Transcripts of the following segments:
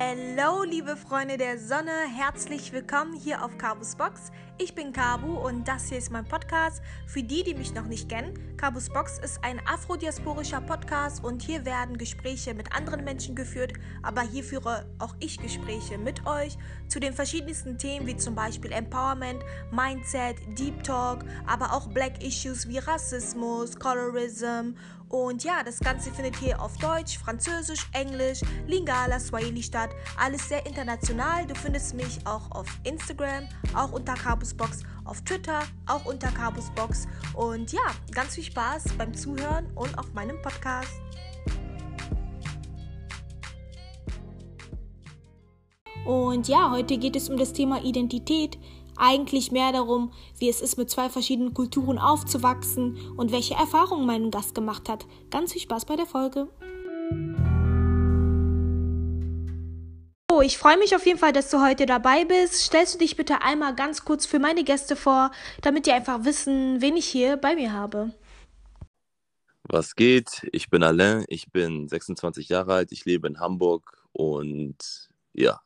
Hallo, liebe Freunde der Sonne, herzlich willkommen hier auf Kabus Box. Ich bin Kabu und das hier ist mein Podcast. Für die, die mich noch nicht kennen, Kabus Box ist ein afrodiasporischer Podcast und hier werden Gespräche mit anderen Menschen geführt, aber hier führe auch ich Gespräche mit euch zu den verschiedensten Themen wie zum Beispiel Empowerment, Mindset, Deep Talk, aber auch Black Issues wie Rassismus, Colorism und ja, das Ganze findet hier auf Deutsch, Französisch, Englisch, Lingala, Swahili statt. Alles sehr international. Du findest mich auch auf Instagram, auch unter Cabusbox, auf Twitter, auch unter Cabusbox. Und ja, ganz viel Spaß beim Zuhören und auf meinem Podcast. Und ja, heute geht es um das Thema Identität eigentlich mehr darum, wie es ist, mit zwei verschiedenen Kulturen aufzuwachsen und welche Erfahrungen mein Gast gemacht hat. Ganz viel Spaß bei der Folge. Oh, ich freue mich auf jeden Fall, dass du heute dabei bist. Stellst du dich bitte einmal ganz kurz für meine Gäste vor, damit die einfach wissen, wen ich hier bei mir habe. Was geht? Ich bin Alain, ich bin 26 Jahre alt, ich lebe in Hamburg und ja.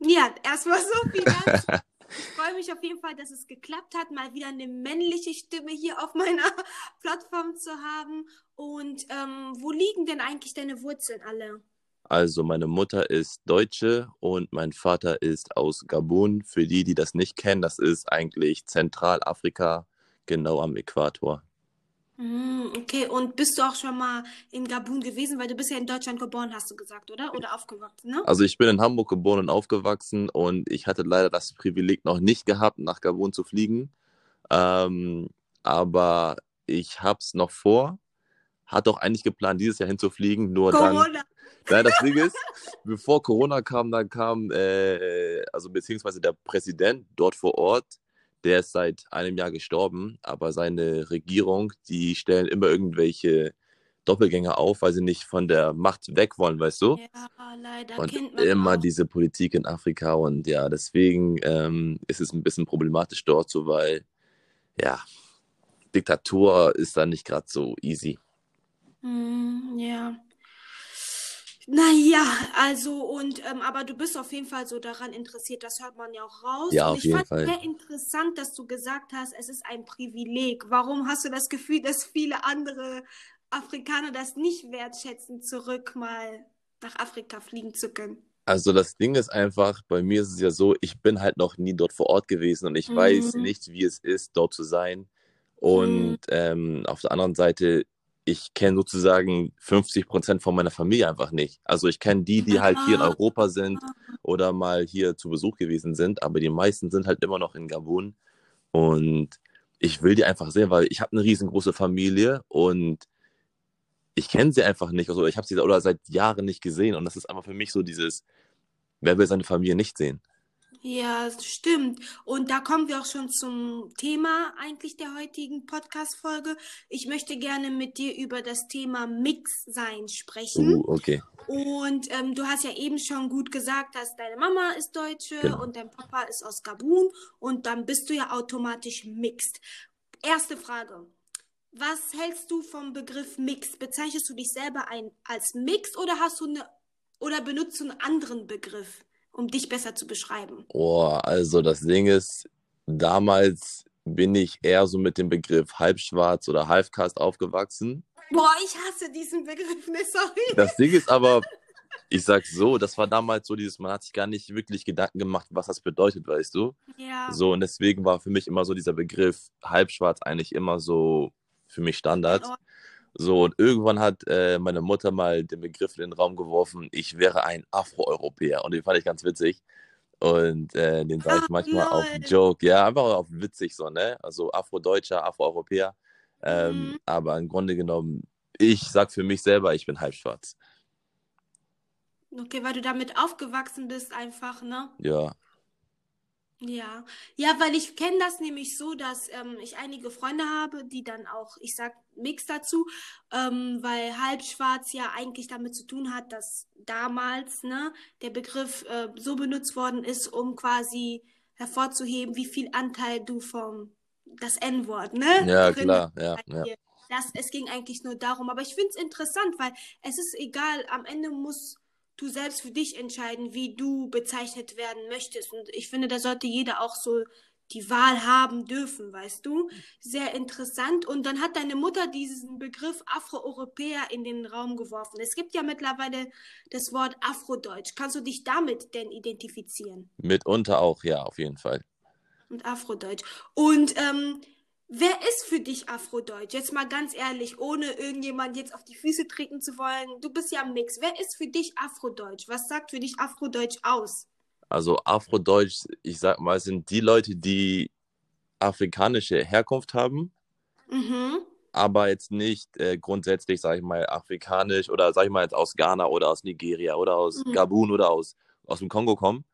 Ja, erstmal so viel dazu. Ich freue mich auf jeden Fall, dass es geklappt hat, mal wieder eine männliche Stimme hier auf meiner Plattform zu haben. Und ähm, wo liegen denn eigentlich deine Wurzeln alle? Also meine Mutter ist Deutsche und mein Vater ist aus Gabun. Für die, die das nicht kennen, das ist eigentlich Zentralafrika, genau am Äquator. Mm, okay, und bist du auch schon mal in Gabun gewesen, weil du bist ja in Deutschland geboren, hast du gesagt, oder? Oder aufgewachsen, ne? Also ich bin in Hamburg geboren und aufgewachsen und ich hatte leider das Privileg noch nicht gehabt, nach Gabun zu fliegen. Ähm, aber ich habe es noch vor. Hat auch eigentlich geplant, dieses Jahr hinzufliegen, nur Corona. dann. Nein, das Ding ist, bevor Corona kam, dann kam, äh, also beziehungsweise der Präsident dort vor Ort, der ist seit einem Jahr gestorben, aber seine Regierung, die stellen immer irgendwelche Doppelgänger auf, weil sie nicht von der Macht weg wollen, weißt du? Ja, leider. Und immer auch. diese Politik in Afrika und ja, deswegen ähm, ist es ein bisschen problematisch dort so, weil ja, Diktatur ist da nicht gerade so easy. Mm, ja. Naja, also und ähm, aber du bist auf jeden Fall so daran interessiert, das hört man ja auch raus. Ja, und auf ich jeden fand Fall. sehr interessant, dass du gesagt hast, es ist ein Privileg. Warum hast du das Gefühl, dass viele andere Afrikaner das nicht wertschätzen, zurück mal nach Afrika fliegen zu können? Also das Ding ist einfach, bei mir ist es ja so, ich bin halt noch nie dort vor Ort gewesen und ich mhm. weiß nicht, wie es ist, dort zu sein. Und mhm. ähm, auf der anderen Seite ich kenne sozusagen 50 Prozent von meiner Familie einfach nicht. Also ich kenne die, die halt hier in Europa sind oder mal hier zu Besuch gewesen sind, aber die meisten sind halt immer noch in Gabun. Und ich will die einfach sehen, weil ich habe eine riesengroße Familie und ich kenne sie einfach nicht. Also ich habe sie oder seit Jahren nicht gesehen. Und das ist einfach für mich so dieses, wer will seine Familie nicht sehen? Ja, stimmt. Und da kommen wir auch schon zum Thema eigentlich der heutigen Podcast-Folge. Ich möchte gerne mit dir über das Thema Mix-Sein sprechen. Uh, okay. Und ähm, du hast ja eben schon gut gesagt, dass deine Mama ist Deutsche genau. und dein Papa ist aus Gabun und dann bist du ja automatisch mixed. Erste Frage. Was hältst du vom Begriff Mixed? Bezeichnest du dich selber ein, als Mixed oder hast du eine oder benutzt du einen anderen Begriff? Um dich besser zu beschreiben? Oh, also das Ding ist, damals bin ich eher so mit dem Begriff halbschwarz oder halfcast aufgewachsen. Boah, ich hasse diesen Begriff, ne, sorry. Das Ding ist aber, ich sag so, das war damals so dieses, man hat sich gar nicht wirklich Gedanken gemacht, was das bedeutet, weißt du? Ja. So, und deswegen war für mich immer so dieser Begriff halbschwarz eigentlich immer so für mich Standard. So, und irgendwann hat äh, meine Mutter mal den Begriff in den Raum geworfen, ich wäre ein Afro-Europäer. Und den fand ich ganz witzig. Und äh, den sage ich manchmal auf Joke, ja, einfach auf witzig so, ne? Also Afro-Deutscher, Afro-Europäer. Ähm, mhm. Aber im Grunde genommen, ich sag für mich selber, ich bin halb schwarz. Okay, weil du damit aufgewachsen bist, einfach, ne? Ja. Ja, ja, weil ich kenne das nämlich so, dass ähm, ich einige Freunde habe, die dann auch, ich sag Mix dazu, ähm, weil halbschwarz ja eigentlich damit zu tun hat, dass damals ne, der Begriff äh, so benutzt worden ist, um quasi hervorzuheben, wie viel Anteil du vom das N-Wort, ne? Ja, klar, ja, ja. Das, es ging eigentlich nur darum, aber ich finde es interessant, weil es ist egal, am Ende muss du selbst für dich entscheiden, wie du bezeichnet werden möchtest. Und ich finde, da sollte jeder auch so die Wahl haben dürfen, weißt du? Sehr interessant. Und dann hat deine Mutter diesen Begriff Afroeuropäer in den Raum geworfen. Es gibt ja mittlerweile das Wort Afrodeutsch. Kannst du dich damit denn identifizieren? Mitunter auch, ja, auf jeden Fall. Und Afrodeutsch. Und ähm, wer ist für dich Afrodeutsch? Jetzt mal ganz ehrlich, ohne irgendjemand jetzt auf die Füße treten zu wollen. Du bist ja im Mix. Wer ist für dich Afrodeutsch? Was sagt für dich Afrodeutsch aus? Also Afrodeutsch, ich sag mal, sind die Leute, die afrikanische Herkunft haben, Mhm. aber jetzt nicht äh, grundsätzlich, sag ich mal, afrikanisch oder sag ich mal jetzt aus Ghana oder aus Nigeria oder aus Mhm. Gabun oder aus, aus dem Kongo kommen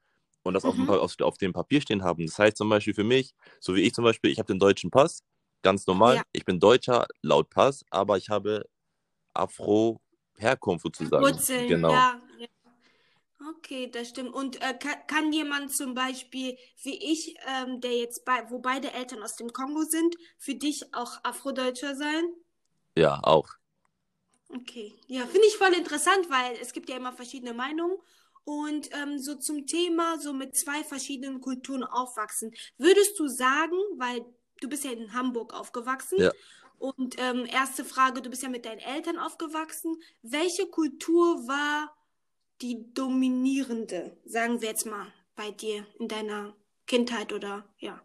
und das auf, dem, Mhm. Auf, dem Papier stehen haben. Das heißt zum Beispiel für mich, so wie ich zum Beispiel, ich habe den deutschen Pass, ganz normal. Ja. Ich bin Deutscher laut Pass, aber ich habe Afro-Herkunft sozusagen. Wurzeln, Genau. ja. ja. Okay, das stimmt. Und äh, kann, kann jemand zum Beispiel, wie ich, ähm, der jetzt bei, wo beide Eltern aus dem Kongo sind, für dich auch Afrodeutscher sein? Ja, auch. Okay, ja, finde ich voll interessant, weil es gibt ja immer verschiedene Meinungen. Und ähm, so zum Thema, so mit zwei verschiedenen Kulturen aufwachsen. Würdest du sagen, weil du bist ja in Hamburg aufgewachsen, Ja. und ähm, erste Frage, du bist ja mit deinen Eltern aufgewachsen, welche Kultur war die dominierende, sagen wir jetzt mal, bei dir in deiner Kindheit oder ja?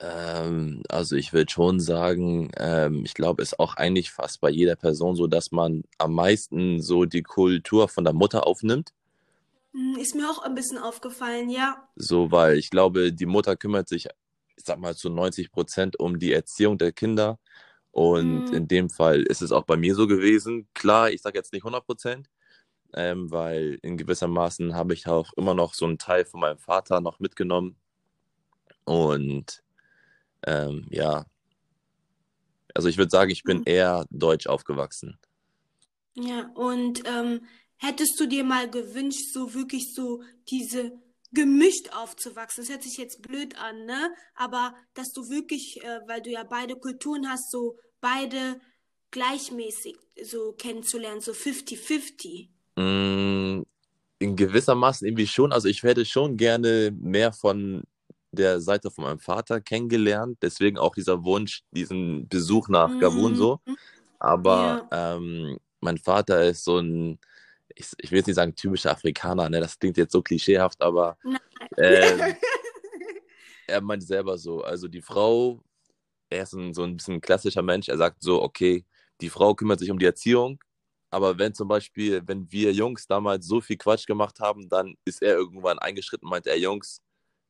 Ähm, also ich würde schon sagen, ähm, ich glaube, es ist auch eigentlich fast bei jeder Person so, dass man am meisten so die Kultur von der Mutter aufnimmt. Hm, Ist mir auch ein bisschen aufgefallen, ja. So, weil ich glaube, die Mutter kümmert sich, ich sag mal, zu 90 Prozent um die Erziehung der Kinder. Und Mhm. in dem Fall ist es auch bei mir so gewesen. Klar, ich sage jetzt nicht 100 Prozent, ähm, weil in gewissermaßen habe ich auch immer noch so einen Teil von meinem Vater noch mitgenommen. Und ähm, ja, also ich würde sagen, ich bin Mhm. eher deutsch aufgewachsen. Ja, und ähm, hättest du dir mal gewünscht, so wirklich so diese gemischt aufzuwachsen? Das hört sich jetzt blöd an, ne? Aber dass du wirklich, äh, weil du ja beide Kulturen hast, so beide gleichmäßig so kennenzulernen, so 50-50. Mm, in gewissermaßen irgendwie schon. Also ich hätte schon gerne mehr von der Seite von meinem Vater kennengelernt. Deswegen auch dieser Wunsch, diesen Besuch nach Gabun so. Mhm. Aber ähm, mein Vater ist so ein, ich, ich will jetzt nicht sagen typischer Afrikaner, ne? Das klingt jetzt so klischeehaft, aber ähm, er meint selber so, also die Frau, er ist ein, so ein bisschen klassischer Mensch, er sagt so, okay, die Frau kümmert sich um die Erziehung, aber wenn zum Beispiel, wenn wir Jungs damals so viel Quatsch gemacht haben, dann ist er irgendwann eingeschritten und meinte, er Jungs,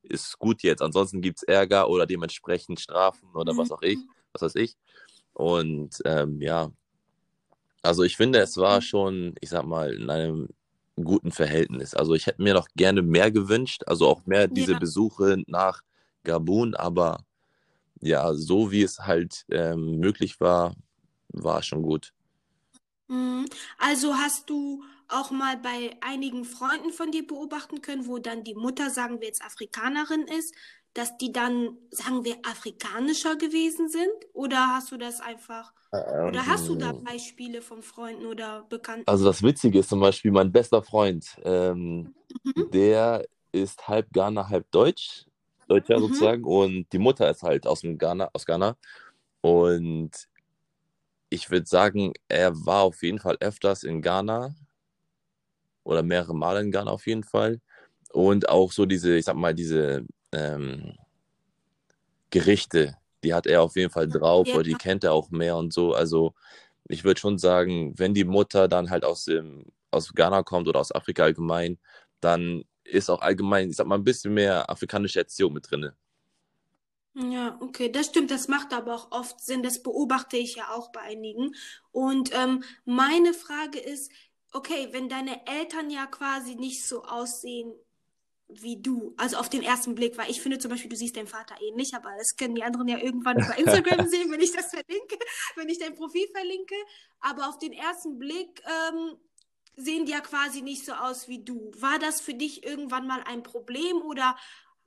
ist gut jetzt, ansonsten gibt es Ärger oder dementsprechend Strafen oder was auch ich, was weiß ich. Und ähm, ja, also ich finde, es war schon, ich sag mal, in einem guten Verhältnis. Also ich hätte mir noch gerne mehr gewünscht, also auch mehr diese Ja. Besuche nach Gabun, aber ja, so wie es halt ähm, möglich war, war schon gut. Mhm. Also hast du auch mal bei einigen Freunden von dir beobachten können, wo dann die Mutter, sagen wir jetzt Afrikanerin ist, dass die dann, sagen wir, afrikanischer gewesen sind? Oder hast du das einfach, oder hast du da Ähm, Beispiele von Freunden oder Bekannten? Also das Witzige ist zum Beispiel, mein bester Freund, ähm, Mhm. der ist halb Ghana, halb Deutsch, Deutscher Mhm. sozusagen, und die Mutter ist halt aus dem Ghana, aus Ghana. Und ich würde sagen, er war auf jeden Fall öfters in Ghana oder mehrere Male in Ghana auf jeden Fall. Und auch so diese, ich sag mal, diese ähm, Gerichte, die hat er auf jeden Fall drauf, Ja. oder die kennt er auch mehr und so. Also ich würde schon sagen, wenn die Mutter dann halt aus dem, aus Ghana kommt oder aus Afrika allgemein, dann ist auch allgemein, ich sag mal, ein bisschen mehr afrikanische Erziehung mit drin. Ja, okay, das stimmt, das macht aber auch oft Sinn, das beobachte ich ja auch bei einigen. Und ähm, meine Frage ist, okay, wenn deine Eltern ja quasi nicht so aussehen wie du, also auf den ersten Blick, weil ich finde zum Beispiel, du siehst deinen Vater ähnlich, aber das können die anderen ja irgendwann über Instagram sehen, wenn ich das verlinke, wenn ich dein Profil verlinke. Aber auf den ersten Blick ähm, sehen die ja quasi nicht so aus wie du. War das für dich irgendwann mal ein Problem oder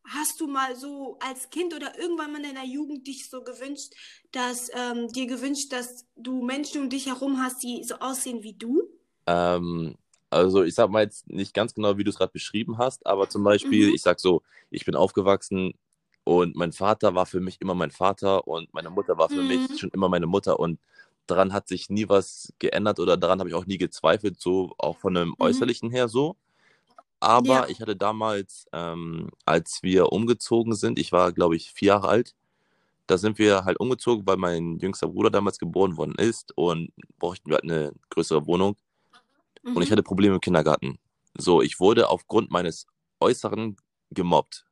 hast du mal so als Kind oder irgendwann mal in deiner Jugend dich so gewünscht, dass ähm, dir gewünscht, dass du Menschen um dich herum hast, die so aussehen wie du? Ähm, Also ich sag mal jetzt nicht ganz genau, wie du es gerade beschrieben hast, aber zum Beispiel, Mhm. ich sag so, ich bin aufgewachsen und mein Vater war für mich immer mein Vater und meine Mutter war für mich Mhm. schon immer meine Mutter und daran hat sich nie was geändert oder daran habe ich auch nie gezweifelt, so auch von einem Mhm. Äußerlichen her so. Aber Ja. ich hatte damals, ähm, als wir umgezogen sind, ich war, glaube ich, vier Jahre alt, da sind wir halt umgezogen, weil mein jüngster Bruder damals geboren worden ist und brauchten wir halt eine größere Wohnung. Und ich Mhm. hatte Probleme im Kindergarten. So, ich wurde aufgrund meines Äußeren gemobbt.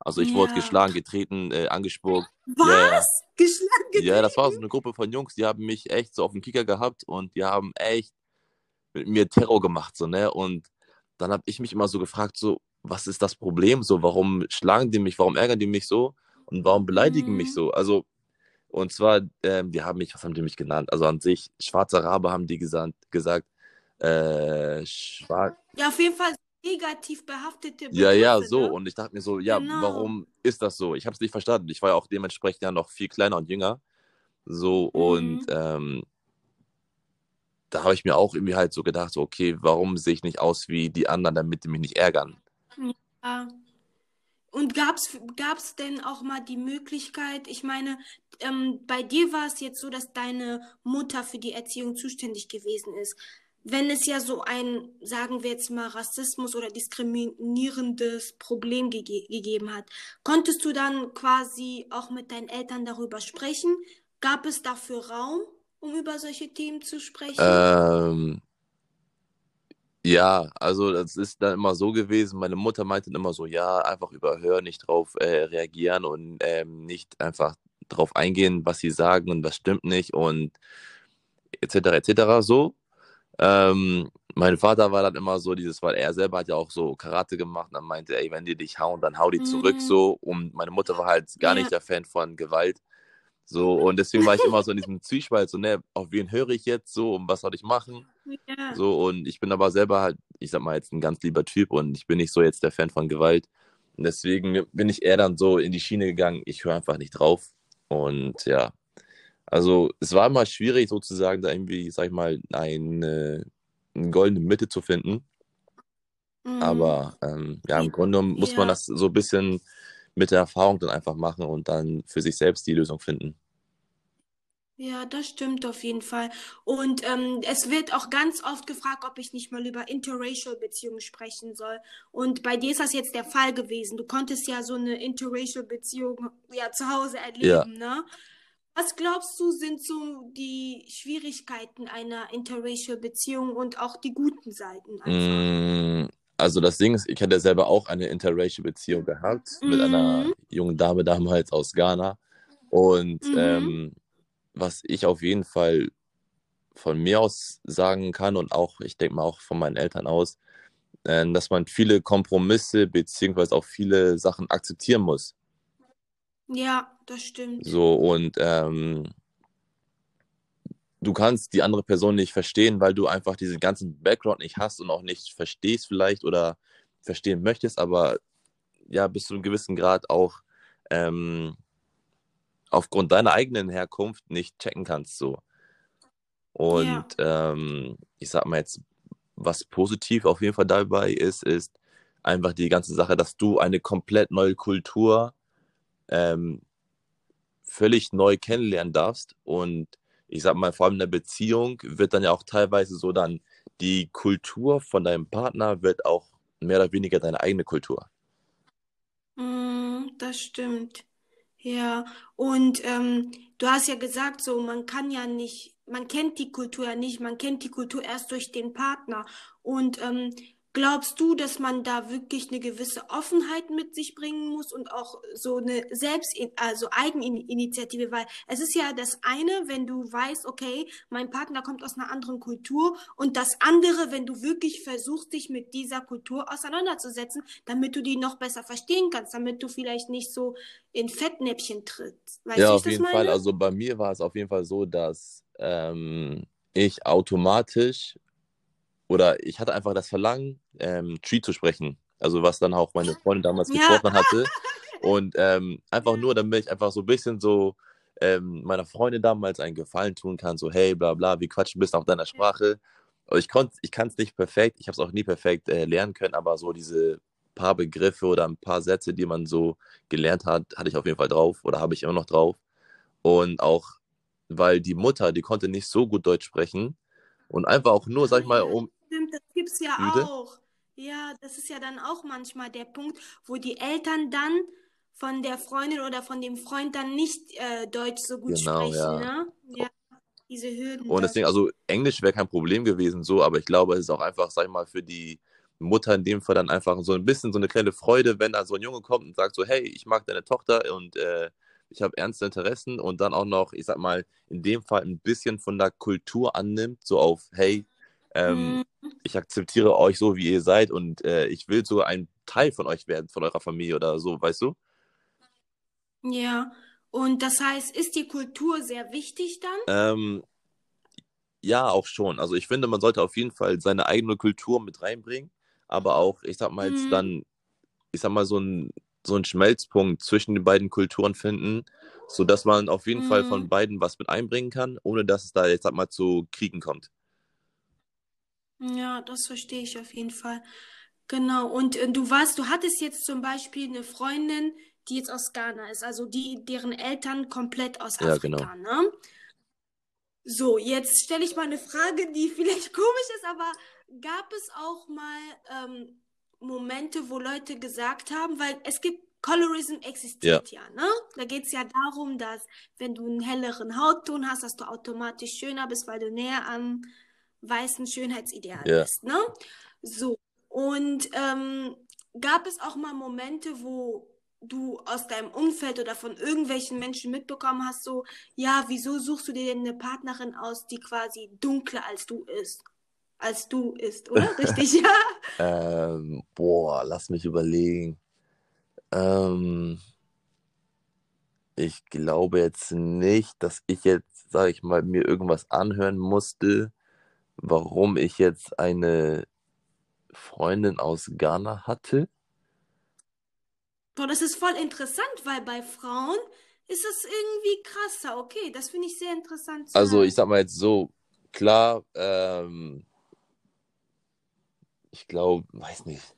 Also ich wurde Ja. geschlagen, getreten, äh, angespuckt. Was? Geschlagen, Ja, das war so getreten? eine Gruppe von Jungs, die haben mich echt so auf dem Kicker gehabt und die haben echt mit mir Terror gemacht, so, ne? Und dann habe ich mich immer so gefragt, so, was ist das Problem? So, warum schlagen die mich, warum ärgern die mich so und warum beleidigen mich Mhm. so? Also, und zwar, ähm, die haben mich, was haben die mich genannt? Also an sich, schwarzer Rabe haben die gesagt, gesagt äh, schwarz. Ja, auf jeden Fall negativ behaftete Ja, ja, Begriffe, so. ne? Und ich dachte mir so, ja, Genau. warum ist das so? Ich habe es nicht verstanden. Ich war ja auch dementsprechend ja noch viel kleiner und jünger. So, und Mhm. ähm, da habe ich mir auch irgendwie halt so gedacht, so, okay, warum sehe ich nicht aus wie die anderen, damit die mich nicht ärgern? Ja. Und gab's, gab's denn auch mal die Möglichkeit, ich meine, ähm, bei dir war es jetzt so, dass deine Mutter für die Erziehung zuständig gewesen ist. Wenn es ja so ein, sagen wir jetzt mal, Rassismus oder diskriminierendes Problem gege gegeben hat, konntest du dann quasi auch mit deinen Eltern darüber sprechen? Gab es dafür Raum, um über solche Themen zu sprechen? Ähm, ja, also das ist dann immer so gewesen. Meine Mutter meinte immer so, ja, einfach überhören, nicht drauf äh, reagieren und ähm, nicht einfach drauf eingehen, was sie sagen und was stimmt nicht und etc. etc. so. Ähm, mein Vater war dann immer so dieses, weil er selber hat ja auch so Karate gemacht und dann meinte, ey, wenn die dich hauen, dann hau die zurück Mhm. so. Und meine Mutter war halt gar Ja. nicht der Fan von Gewalt. So, und deswegen war ich immer so in diesem Zwiespalt, so, ne, auf wen höre ich jetzt so und was soll ich machen? Ja. So, und ich bin aber selber halt, ich sag mal, jetzt ein ganz lieber Typ und ich bin nicht so jetzt der Fan von Gewalt. Und deswegen bin ich eher dann so in die Schiene gegangen, ich höre einfach nicht drauf. Und ja, also es war immer schwierig sozusagen, da irgendwie, sag ich mal, eine, eine goldene Mitte zu finden. Mhm. Aber ähm, ja, im Grunde muss man Ja. das so ein bisschen mit der Erfahrung dann einfach machen und dann für sich selbst die Lösung finden. Ja, das stimmt auf jeden Fall. Und ähm, es wird auch ganz oft gefragt, ob ich nicht mal über interracial Beziehungen sprechen soll. Und bei dir ist das jetzt der Fall gewesen. Du konntest ja so eine interracial Beziehung ja zu Hause erleben, ne? Was glaubst du, sind so die Schwierigkeiten einer interracial Beziehung und auch die guten Seiten einfach? Mm, Also das Ding ist, ich hatte selber auch eine interracial Beziehung gehabt mit einer Mhm. jungen Dame damals aus Ghana. Und Mhm. ähm, was ich auf jeden Fall von mir aus sagen kann und auch, ich denke mal auch von meinen Eltern aus, äh, dass man viele Kompromisse beziehungsweise auch viele Sachen akzeptieren muss. Ja, das stimmt. So und ähm, du kannst die andere Person nicht verstehen, weil du einfach diesen ganzen Background nicht hast und auch nicht verstehst vielleicht oder verstehen möchtest, aber ja, bis zu einem gewissen Grad auch ähm, aufgrund deiner eigenen Herkunft nicht checken kannst so. Und ähm, ich sag mal jetzt, was positiv auf jeden Fall dabei ist, ist einfach die ganze Sache, dass du eine komplett neue Kultur ähm, völlig neu kennenlernen darfst. Und ich sag mal, vor allem in der Beziehung wird dann ja auch teilweise so dann die Kultur von deinem Partner wird auch mehr oder weniger deine eigene Kultur. Mm, das stimmt. Ja, und ähm, du hast ja gesagt, so man kann ja nicht, man kennt die Kultur ja nicht, man kennt die Kultur erst durch den Partner. Und ähm, glaubst du, dass man da wirklich eine gewisse Offenheit mit sich bringen muss und auch so eine Selbst, also Eigeninitiative, weil es ist ja das eine, wenn du weißt, okay, mein Partner kommt aus einer anderen Kultur und das andere, wenn du wirklich versuchst, dich mit dieser Kultur auseinanderzusetzen, damit du die noch besser verstehen kannst, damit du vielleicht nicht so in Fettnäpfchen trittst. Weißt Ja, auf jeden Fall. meine? Also bei mir war es auf jeden Fall so, dass ähm, ich automatisch oder ich hatte einfach das Verlangen, ähm, Tree zu sprechen. Also was dann auch meine Freundin damals Ja. gefordert hatte. Und ähm, einfach nur, damit ich einfach so ein bisschen so ähm, meiner Freundin damals einen Gefallen tun kann, so hey, bla bla, wir quatschen ein bisschen auf deiner Sprache. ich, ich kann es nicht perfekt, ich habe es auch nie perfekt äh, lernen können, aber so diese paar Begriffe oder ein paar Sätze, die man so gelernt hat, hatte ich auf jeden Fall drauf oder habe ich immer noch drauf. Und auch, weil die Mutter, die konnte nicht so gut Deutsch sprechen und einfach auch nur, sag ich mal, um. Stimmt, das gibt es ja Bitte? auch. Ja, das ist ja dann auch manchmal der Punkt, wo die Eltern dann von der Freundin oder von dem Freund dann nicht äh, Deutsch so gut genau, sprechen, ja. ne? Ja, diese Hürden. Und deswegen, also Englisch wäre kein Problem gewesen, so, aber ich glaube, es ist auch einfach, sag ich mal, für die Mutter in dem Fall dann einfach so ein bisschen so eine kleine Freude, wenn da so ein Junge kommt und sagt so, hey, ich mag deine Tochter und äh, ich habe ernste Interessen und dann auch noch, ich sag mal, in dem Fall ein bisschen von der Kultur annimmt, so auf, hey, ähm, mhm. ich akzeptiere euch so, wie ihr seid und äh, ich will so ein Teil von euch werden, von eurer Familie oder so, weißt du? Ja, und das heißt, ist die Kultur sehr wichtig dann? Ähm, ja, auch schon. Also ich finde, man sollte auf jeden Fall seine eigene Kultur mit reinbringen, aber auch, ich sag mal, jetzt mhm. dann, ich sag mal, so ein, so einen Schmelzpunkt zwischen den beiden Kulturen finden, sodass man auf jeden mhm. Fall von beiden was mit einbringen kann, ohne dass es da jetzt sag mal zu Kriegen kommt. Ja, das verstehe ich auf jeden Fall. Genau. Und äh, du warst, du hattest jetzt zum Beispiel eine Freundin, die jetzt aus Ghana ist, also die, deren Eltern komplett aus ja, Afrika, genau. ne? So, jetzt stelle ich mal eine Frage, die vielleicht komisch ist, aber gab es auch mal ähm, Momente, wo Leute gesagt haben, weil es gibt Colorism existiert ja, ne? Da geht es ja darum, dass wenn du einen helleren Hautton hast, dass du automatisch schöner bist, weil du näher am weißen Schönheitsideal ja. bist, ne? So. Und ähm, gab es auch mal Momente, wo du aus deinem Umfeld oder von irgendwelchen Menschen mitbekommen hast, so, ja, wieso suchst du dir denn eine Partnerin aus, die quasi dunkler als du ist? Als du ist, oder? Richtig, ja? ähm, boah, lass mich überlegen. Ähm, ich glaube jetzt nicht, dass ich jetzt, sage ich mal, mir irgendwas anhören musste, warum ich jetzt eine Freundin aus Ghana hatte. Boah, das ist voll interessant, weil bei Frauen ist das irgendwie krasser. Okay, das finde ich sehr interessant. also ich sag mal jetzt so, klar, ähm, ich glaube, weiß nicht.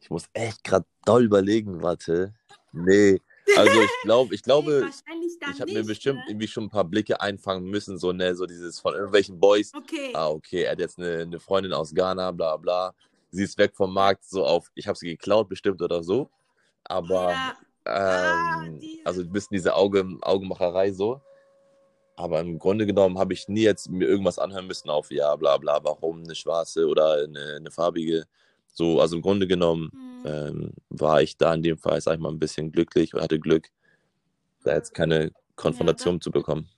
Ich muss echt gerade doll überlegen, warte. Nee, also ich glaube, ich glaube, ich habe mir bestimmt ne? irgendwie schon ein paar Blicke einfangen müssen, so ne, so dieses von irgendwelchen Boys. Okay. Ah, okay, er hat jetzt eine, eine Freundin aus Ghana, bla bla sie ist weg vom Markt, so auf, ich habe sie geklaut bestimmt oder so. Aber, ja. Ähm, ah, also ein bisschen diese Auge, Augenmacherei so. Aber im Grunde genommen habe ich nie jetzt mir irgendwas anhören müssen auf, ja, bla bla, warum eine schwarze oder eine, eine farbige. So, also im Grunde genommen mhm. ähm, war ich da in dem Fall, sag ich mal, ein bisschen glücklich und hatte Glück, da jetzt keine Konfrontation ja, zu bekommen.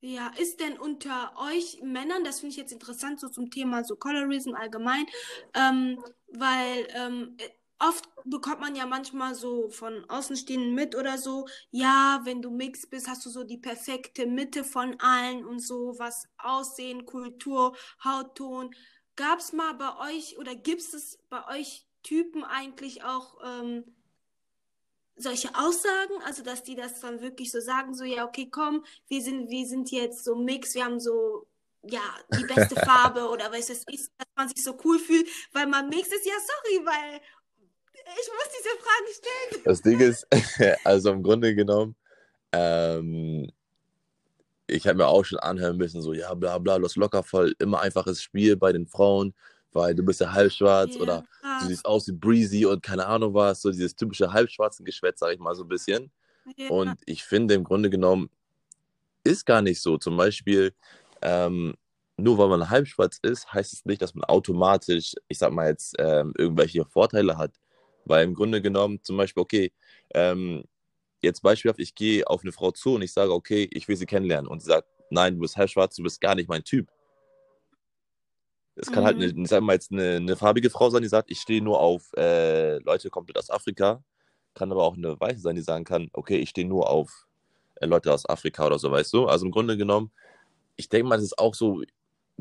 Ja, ist denn unter euch Männern, das finde ich jetzt interessant, so zum Thema so Colorism allgemein, ähm, weil ähm, oft bekommt man ja manchmal so von Außenstehenden mit oder so, ja, wenn du Mix bist, hast du so die perfekte Mitte von allen und so, was Aussehen, Kultur, Hautton. Gab es mal bei euch oder gibt es bei euch Typen eigentlich auch ähm, solche Aussagen, also dass die das dann wirklich so sagen, so ja, okay, komm, wir sind, wir sind jetzt so Mix, wir haben so ja, die beste Farbe oder was es ist, dass man sich so cool fühlt, weil man Mix ist, ja, sorry, weil ich muss diese Fragen stellen. Das Ding ist, also im Grunde genommen, ähm, ich habe mir auch schon anhören müssen, so, ja, bla bla, das locker voll, immer einfaches Spiel bei den Frauen, weil du bist ja halbschwarz yeah. oder du siehst aus wie Breezy und keine Ahnung was, so dieses typische halbschwarzen Geschwätz, sag ich mal so ein bisschen. Yeah. Und ich finde im Grunde genommen ist gar nicht so. Zum Beispiel, ähm, nur weil man halbschwarz ist, heißt es nicht, dass man automatisch, ich sag mal jetzt, ähm, irgendwelche Vorteile hat. Weil im Grunde genommen, zum Beispiel, okay, ähm, jetzt beispielhaft, ich gehe auf eine Frau zu und ich sage, okay, ich will sie kennenlernen. Und sie sagt, nein, du bist halbschwarz, du bist gar nicht mein Typ. Es kann halt mhm. halt, eine, sagen wir jetzt eine, eine, farbige Frau sein, die sagt, ich stehe nur auf äh, Leute komplett aus Afrika. Kann aber auch eine Weiße sein, die sagen kann, okay, ich stehe nur auf äh, Leute aus Afrika oder so, weißt du? Also im Grunde genommen, ich denke mal, das ist auch so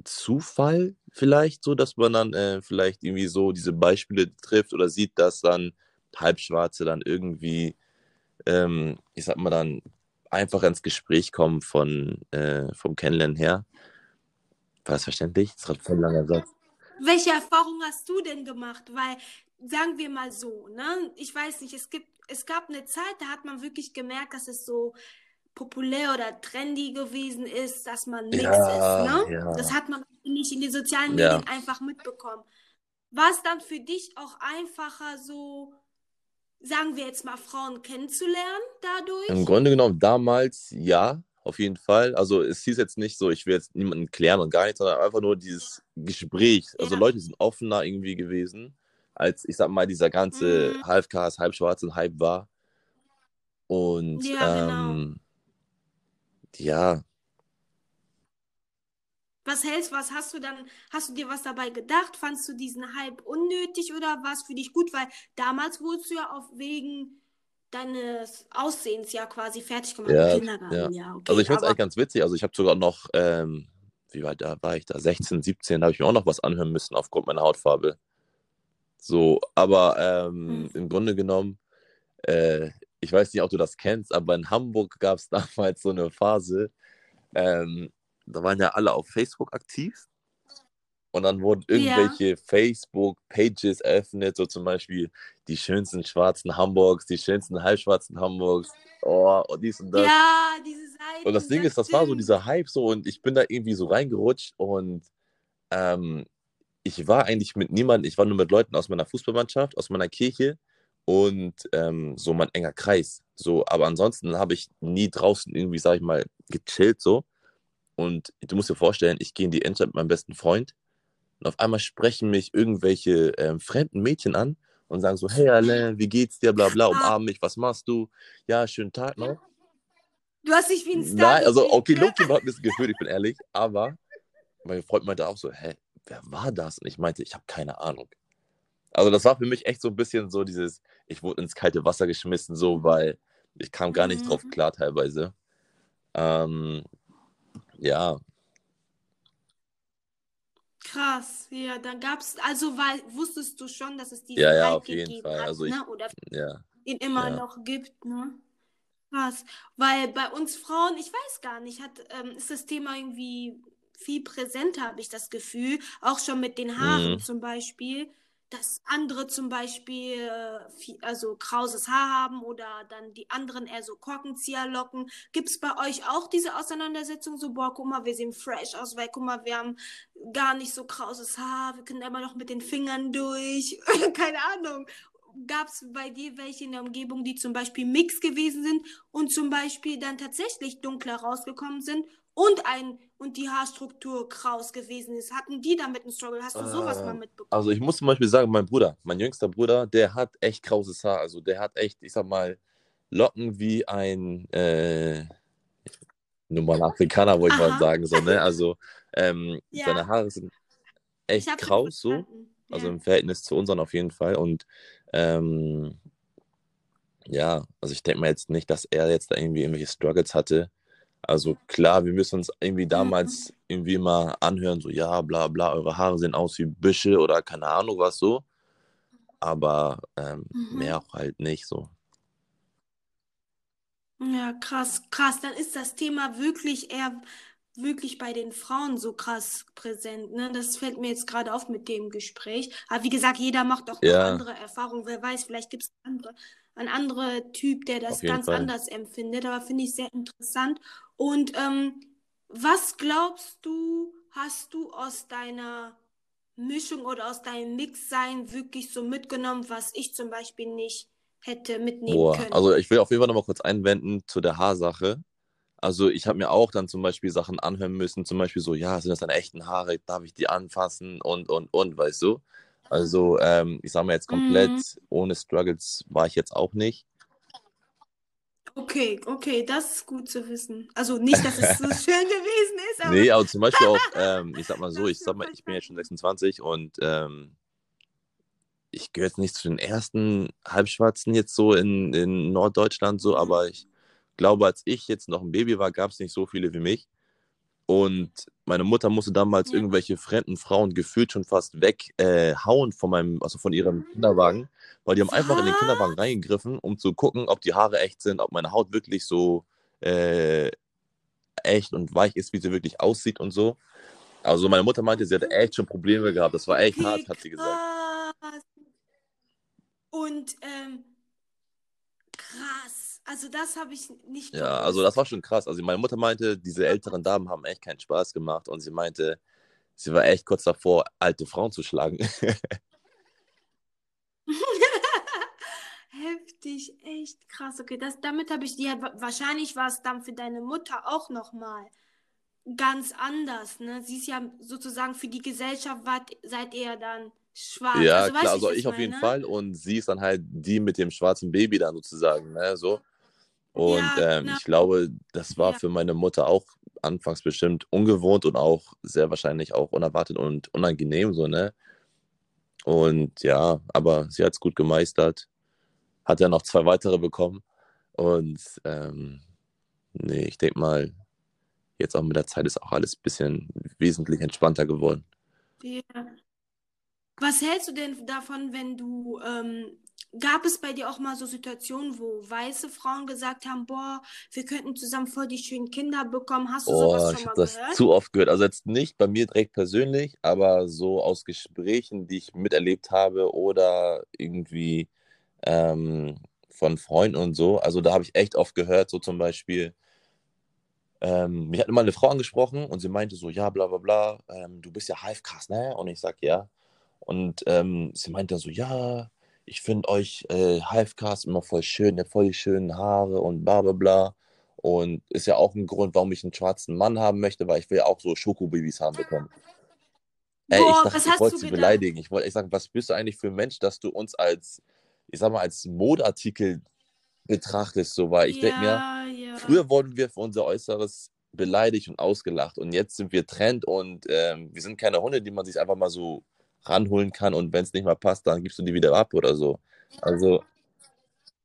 Zufall vielleicht so, dass man dann äh, vielleicht irgendwie so diese Beispiele trifft oder sieht, dass dann Halbschwarze dann irgendwie, ähm, ich sag mal dann, einfach ins Gespräch kommen von, äh, vom Kennenlernen her. War das verständlich? Das gerade voll langer Satz. Welche Erfahrung hast du denn gemacht? Weil, sagen wir mal so, ne? Ich weiß nicht, es gibt, es gab eine Zeit, da hat man wirklich gemerkt, dass es so populär oder trendy gewesen ist, dass man nichts Ja, ist, ne? ja. Das hat man nicht in den sozialen Ja. Medien einfach mitbekommen. War es dann für dich auch einfacher, so, sagen wir jetzt mal, Frauen kennenzulernen dadurch? Im Grunde genommen damals ja, auf jeden Fall. Also es hieß jetzt nicht so, ich will jetzt niemanden klären und gar nichts, sondern einfach nur dieses Gespräch. Also Ja. Leute sind offener irgendwie gewesen, als ich sag mal dieser ganze Mhm. Halbcast, Halbschwarzen Hype war. Und Ja, genau. ähm, ja, Was hältst, was hast du dann, hast du dir was dabei gedacht? Fandst du diesen Hype unnötig oder war es für dich gut? Weil damals wurdest du ja auf wegen deines Aussehens ja quasi fertig gemacht Ja, im Kindergarten, ja, okay. also ich find's aber, eigentlich ganz witzig. Also ich habe sogar noch, ähm, wie weit da war ich da? 16, 17, da habe ich mir auch noch was anhören müssen aufgrund meiner Hautfarbe. So, aber ähm, Mhm. im Grunde genommen, äh, ich weiß nicht, ob du das kennst, aber in Hamburg gab es damals so eine Phase, ähm, da waren ja alle auf Facebook aktiv und dann wurden Ja. irgendwelche Facebook-Pages eröffnet, so zum Beispiel die schönsten Schwarzen Hamburgs, die schönsten Halbschwarzen Hamburgs, oh, und dies und das. ja, diese Seiten. Und das Ding ist, das war so stimmt. dieser Hype so und ich bin da irgendwie so reingerutscht und ähm, ich war eigentlich mit niemandem, ich war nur mit Leuten aus meiner Fußballmannschaft, aus meiner Kirche und ähm, so mein enger Kreis. So, aber ansonsten habe ich nie draußen irgendwie, sag ich mal, gechillt so. Und du musst dir vorstellen, ich gehe in die Innenstadt mit meinem besten Freund und auf einmal sprechen mich irgendwelche ähm, fremden Mädchen an und sagen so, hey Alain, wie geht's dir, bla bla, umarm mich, was machst du? Ja, schönen Tag noch. Du hast dich wie ein Star Nein, also okay? Loki hat ein bisschen gefühlt, ich bin ehrlich, aber mein Freund meinte auch so, hä, wer war das? Und ich meinte, ich habe keine Ahnung. Also das war für mich echt so ein bisschen so dieses, ich wurde ins kalte Wasser geschmissen, so, weil ich kam gar nicht drauf Mhm. klar teilweise. Ähm, ja, Krass, ja, dann gab's, also weil, wusstest du schon, dass es diesen Ja, ja, Hype auf jeden gegeben Fall. hat, Also ich- ne? Oder ja, ihn immer Ja. noch gibt, ne? Krass. Weil bei uns Frauen, ich weiß gar nicht, hat, ähm, ist das Thema irgendwie viel präsenter, habe ich das Gefühl. Auch schon mit den Haaren Mhm. zum Beispiel. Dass andere zum Beispiel äh, also krauses Haar haben oder dann die anderen eher so Korkenzieherlocken. Gibt es bei euch auch diese Auseinandersetzung so, boah, guck mal, wir sehen fresh aus, weil guck mal, wir haben gar nicht so krauses Haar, wir können immer noch mit den Fingern durch. Keine Ahnung. Gab es bei dir welche in der Umgebung, die zum Beispiel Mix gewesen sind und zum Beispiel dann tatsächlich dunkler rausgekommen sind und ein und die Haarstruktur kraus gewesen ist? Hatten die damit einen Struggle? Hast du sowas Äh, mal mitbekommen? Also ich muss zum Beispiel sagen, mein Bruder, mein jüngster Bruder, der hat echt krauses Haar. Also der hat echt, ich sag mal, Locken wie ein äh, normaler Afrikaner, wollte ich mal sagen. So, ne? Also ähm, Ja. seine Haare sind echt kraus so. Also Ja. im Verhältnis zu unseren auf jeden Fall. Und ähm, ja, also ich denke mal jetzt nicht, dass er jetzt da irgendwie irgendwelche Struggles hatte. Also klar, wir müssen uns irgendwie Mhm. damals irgendwie mal anhören, so ja, bla bla, eure Haare sehen aus wie Büsche oder keine Ahnung was so. Aber ähm, Mhm. mehr auch halt nicht so. Ja, krass, krass. Dann ist das Thema wirklich eher wirklich bei den Frauen so krass präsent, ne? Das fällt mir jetzt gerade auf mit dem Gespräch. Aber wie gesagt, jeder macht auch Ja. andere Erfahrungen. Wer weiß, vielleicht gibt es andere, einen anderen Typ, der das ganz Fall. anders empfindet. Aber finde ich sehr interessant. Und ähm, was glaubst du, hast du aus deiner Mischung oder aus deinem Mixsein wirklich so mitgenommen, was ich zum Beispiel nicht hätte mitnehmen Boah, können? also ich will auf jeden Fall nochmal kurz einwenden zu der Haarsache. Also ich habe mir auch dann zum Beispiel Sachen anhören müssen, zum Beispiel so, ja, sind das deine echten Haare, darf ich die anfassen und, und, und, weißt du? Also ähm, ich sage mal jetzt komplett, Mhm. ohne Struggles war ich jetzt auch nicht. Okay, okay, das ist gut zu wissen. Also nicht, dass es so schön gewesen ist, aber Nee, aber zum Beispiel auch, ähm, ich sag mal so, ich sag mal, ich bin jetzt schon 26 und ähm, ich gehöre jetzt nicht zu den ersten Halbschwarzen jetzt so in, in Norddeutschland so, aber ich glaube, als ich jetzt noch ein Baby war, gab es nicht so viele wie mich. Und meine Mutter musste damals irgendwelche fremden Frauen gefühlt schon fast weghauen äh, von meinem, also von ihrem Kinderwagen, weil die haben einfach in den Was? Kinderwagen reingegriffen, um zu gucken, ob die Haare echt sind, ob meine Haut wirklich so äh, echt und weich ist, wie sie wirklich aussieht und so. Also meine Mutter meinte, sie hatte echt schon Probleme gehabt. Das war echt Okay, hart, hat sie gesagt. krass. Und ähm, krass. Also das habe ich nicht Ja, also das gewusst. war schon krass. Also meine Mutter meinte, diese älteren Damen haben echt keinen Spaß gemacht und sie meinte, sie war echt kurz davor, alte Frauen zu schlagen. Heftig, echt krass. Okay, das, damit habe ich dir, wahrscheinlich war es dann für deine Mutter auch nochmal ganz anders, ne? Sie ist ja sozusagen für die Gesellschaft, wart, seid ihr dann schwarz. Ja, Also weißt klar, wie also ich ich auf jeden? Fall und sie ist dann halt die mit dem schwarzen Baby dann sozusagen, ne, so. Und Ja, ähm, genau. ich glaube, das war Ja. für meine Mutter auch anfangs bestimmt ungewohnt und auch sehr wahrscheinlich auch unerwartet und unangenehm, so, ne? Und ja, aber sie hat es gut gemeistert, hat ja noch zwei weitere bekommen und ähm, nee, ich denke mal, jetzt auch mit der Zeit ist auch alles ein bisschen wesentlich entspannter geworden. Ja. Was hältst du denn davon, wenn du, ähm, gab es bei dir auch mal so Situationen, wo weiße Frauen gesagt haben, boah, wir könnten zusammen voll die schönen Kinder bekommen? Hast du sowas Oh, schon ich mal habe das gehört? zu oft gehört. Also jetzt nicht bei mir direkt persönlich, aber so aus Gesprächen, die ich miterlebt habe oder irgendwie ähm, von Freunden und so. Also da habe ich echt oft gehört, so zum Beispiel, ähm, mich hat immer eine Frau angesprochen und sie meinte so, ja, bla bla bla, ähm, du bist ja Halfcast, ne? Und ich sag, ja. Und ähm, sie meinte dann so, ja, ich finde euch äh, Halfcast immer voll schön, ihr habt voll die schönen Haare und bla bla bla. Und ist ja auch ein Grund, warum ich einen schwarzen Mann haben möchte, weil ich will ja auch so Schokobabys haben bekommen. Ey, ich dachte, was ich hast wollte du sie gedacht? beleidigen. Ich wollte echt sagen, was bist du eigentlich für ein Mensch, dass du uns als, ich sag mal, als Modeartikel betrachtest, so, weil ich denke mir, Ja, ja. früher wurden wir für unser Äußeres beleidigt und ausgelacht und jetzt sind wir Trend und ähm, wir sind keine Hunde, die man sich einfach mal so ranholen kann und wenn es nicht mal passt, dann gibst du die wieder ab oder so. Also,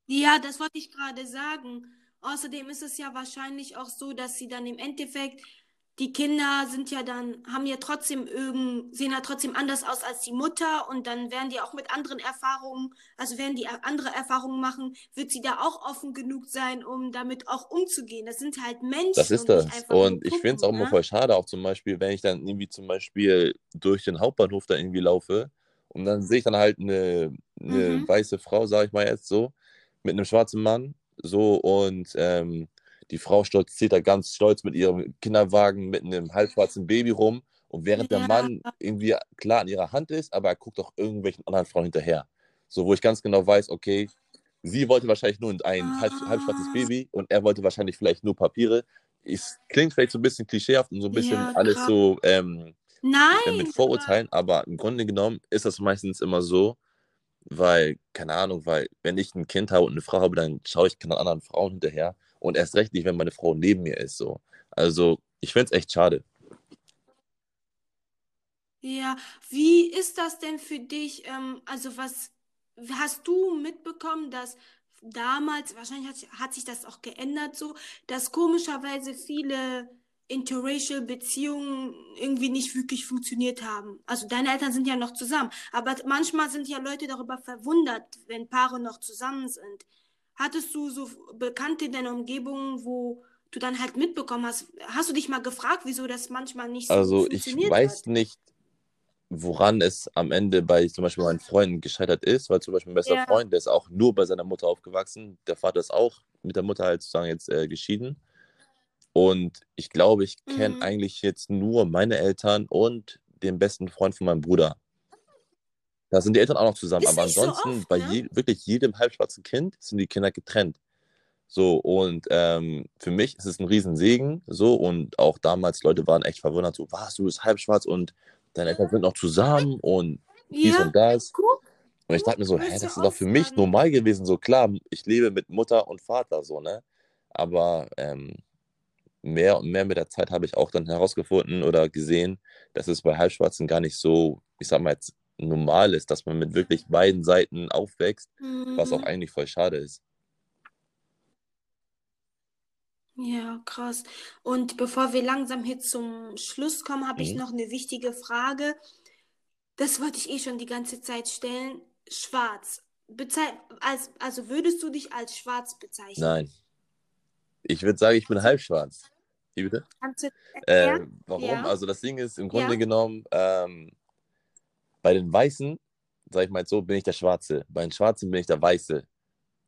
Ja, das wollte ich gerade sagen. Außerdem ist es ja wahrscheinlich auch so, dass sie dann im Endeffekt, die Kinder sind ja dann, haben ja trotzdem irgend, sehen ja trotzdem anders aus als die Mutter und dann werden die auch mit anderen Erfahrungen, also werden die andere Erfahrungen machen, wird sie da auch offen genug sein, um damit auch umzugehen. Das sind halt das Menschen ist und nicht das. nur Und ich finde es auch Puppen, immer ne? voll schade, auch zum Beispiel, wenn ich dann irgendwie zum Beispiel durch den Hauptbahnhof da irgendwie laufe und dann sehe ich dann halt eine, eine Mhm. weiße Frau, sage ich mal jetzt so, mit einem schwarzen Mann, so und ähm, die Frau stolziert da ganz stolz mit ihrem Kinderwagen mit einem halbschwarzen Baby rum. Und während der Ja, Mann irgendwie klar an ihrer Hand ist, aber er guckt auch irgendwelchen anderen Frauen hinterher. So, wo ich ganz genau weiß, okay, sie wollte wahrscheinlich nur ein halb, halbschwarzes ah, Baby und er wollte wahrscheinlich vielleicht nur Papiere. Es klingt vielleicht so ein bisschen klischeehaft und so ein bisschen ja, alles so ähm, äh, mit Vorurteilen, aber im Grunde genommen ist das meistens immer so, weil, keine Ahnung, weil wenn ich ein Kind habe und eine Frau habe, dann schaue ich keine anderen Frauen hinterher und erst recht nicht, wenn meine Frau neben mir ist. So. Also ich finde es echt schade. Ja, wie ist das denn für dich? Ähm, also was hast du mitbekommen, dass damals, wahrscheinlich hat, hat sich das auch geändert so, dass komischerweise viele interracial Beziehungen irgendwie nicht wirklich funktioniert haben. Also deine Eltern sind ja noch zusammen, aber manchmal sind ja Leute darüber verwundert, wenn Paare noch zusammen sind. Hattest du so Bekannte in deiner Umgebung, wo du dann halt mitbekommen hast, hast du dich mal gefragt, wieso das manchmal nicht so Also ich weiß hat? nicht, woran es am Ende bei zum Beispiel meinen Freunden gescheitert ist, weil zum Beispiel mein bester Ja. Freund, der ist auch nur bei seiner Mutter aufgewachsen. Der Vater ist auch mit der Mutter halt sozusagen jetzt äh, geschieden. Und ich glaube, ich kenne Mhm. eigentlich jetzt nur meine Eltern und den besten Freund von meinem Bruder. Da sind die Eltern auch noch zusammen. Ist Aber nicht so ansonsten, oft, bei ne? je, wirklich jedem halbschwarzen Kind sind die Kinder getrennt. So, und ähm, für mich ist es ein Riesensegen. So, und auch damals, Leute waren echt verwundert, so, was, du bist halbschwarz und deine Eltern sind noch zusammen und dies Ja, und das. guck, Und ich dachte mir so, hä, das ist doch für mich normal gewesen. So klar, ich lebe mit Mutter und Vater, so, ne? Aber ähm, mehr und mehr mit der Zeit habe ich auch dann herausgefunden oder gesehen, dass es bei Halbschwarzen gar nicht so, ich sag mal jetzt, normal ist, dass man mit wirklich beiden Seiten aufwächst, was auch Mhm. eigentlich voll schade ist. Ja, krass. Und bevor wir langsam hier zum Schluss kommen, habe ich Mhm. noch eine wichtige Frage. Das wollte ich eh schon die ganze Zeit stellen. Schwarz. Bezei als, also würdest du dich als schwarz bezeichnen? Nein. Ich würde sagen, ich bin halbschwarz. Wie bitte? Kannst du Äh, warum? Ja. Also das Ding ist im Grunde Ja. genommen, ähm, bei den Weißen, sag ich mal so, bin ich der Schwarze. Bei den Schwarzen bin ich der Weiße.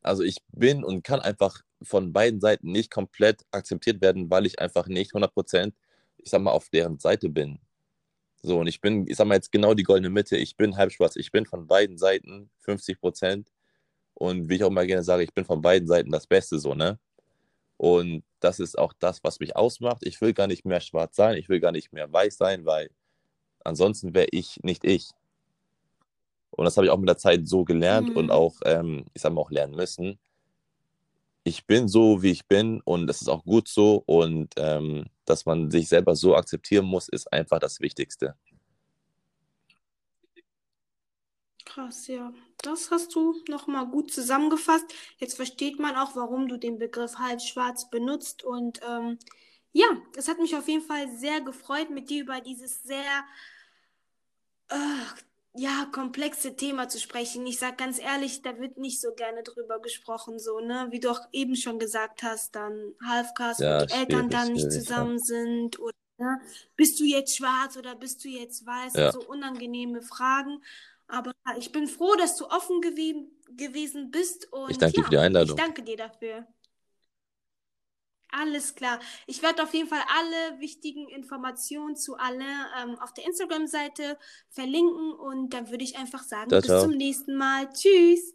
Also ich bin und kann einfach von beiden Seiten nicht komplett akzeptiert werden, weil ich einfach nicht 100%, ich sag mal, auf deren Seite bin. So, und ich bin, ich sag mal jetzt genau die goldene Mitte. Ich bin halb schwarz. Ich bin von beiden Seiten 50%. Und wie ich auch mal gerne sage, ich bin von beiden Seiten das Beste, so, ne? Und das ist auch das, was mich ausmacht. Ich will gar nicht mehr schwarz sein, ich will gar nicht mehr weiß sein, weil ansonsten wäre ich nicht ich. Und das habe ich auch mit der Zeit so gelernt Mhm. und auch, ähm, ich sage mal, auch lernen müssen. Ich bin so, wie ich bin und das ist auch gut so. Und ähm, dass man sich selber so akzeptieren muss, ist einfach das Wichtigste. Krass, ja. Das hast du nochmal gut zusammengefasst. Jetzt versteht man auch, warum du den Begriff halbschwarz benutzt. Und ähm, ja, es hat mich auf jeden Fall sehr gefreut, mit dir über dieses sehr äh, ja, komplexe Thema zu sprechen. Ich sag ganz ehrlich, da wird nicht so gerne drüber gesprochen, so, ne? Wie du auch eben schon gesagt hast, dann Halfcast, wo Ja, die Eltern dann nicht schwierig, ja. zusammen sind oder ne? Bist du jetzt schwarz oder bist du jetzt weiß? Ja. So unangenehme Fragen. Aber ich bin froh, dass du offen gewe gewesen bist und Ich danke dir für die Einladung. ich danke dir dafür. Alles klar. Ich werde auf jeden Fall alle wichtigen Informationen zu alle ähm, auf der Instagram-Seite verlinken und dann würde ich einfach sagen, Ciao, bis zum nächsten Mal. Tschüss.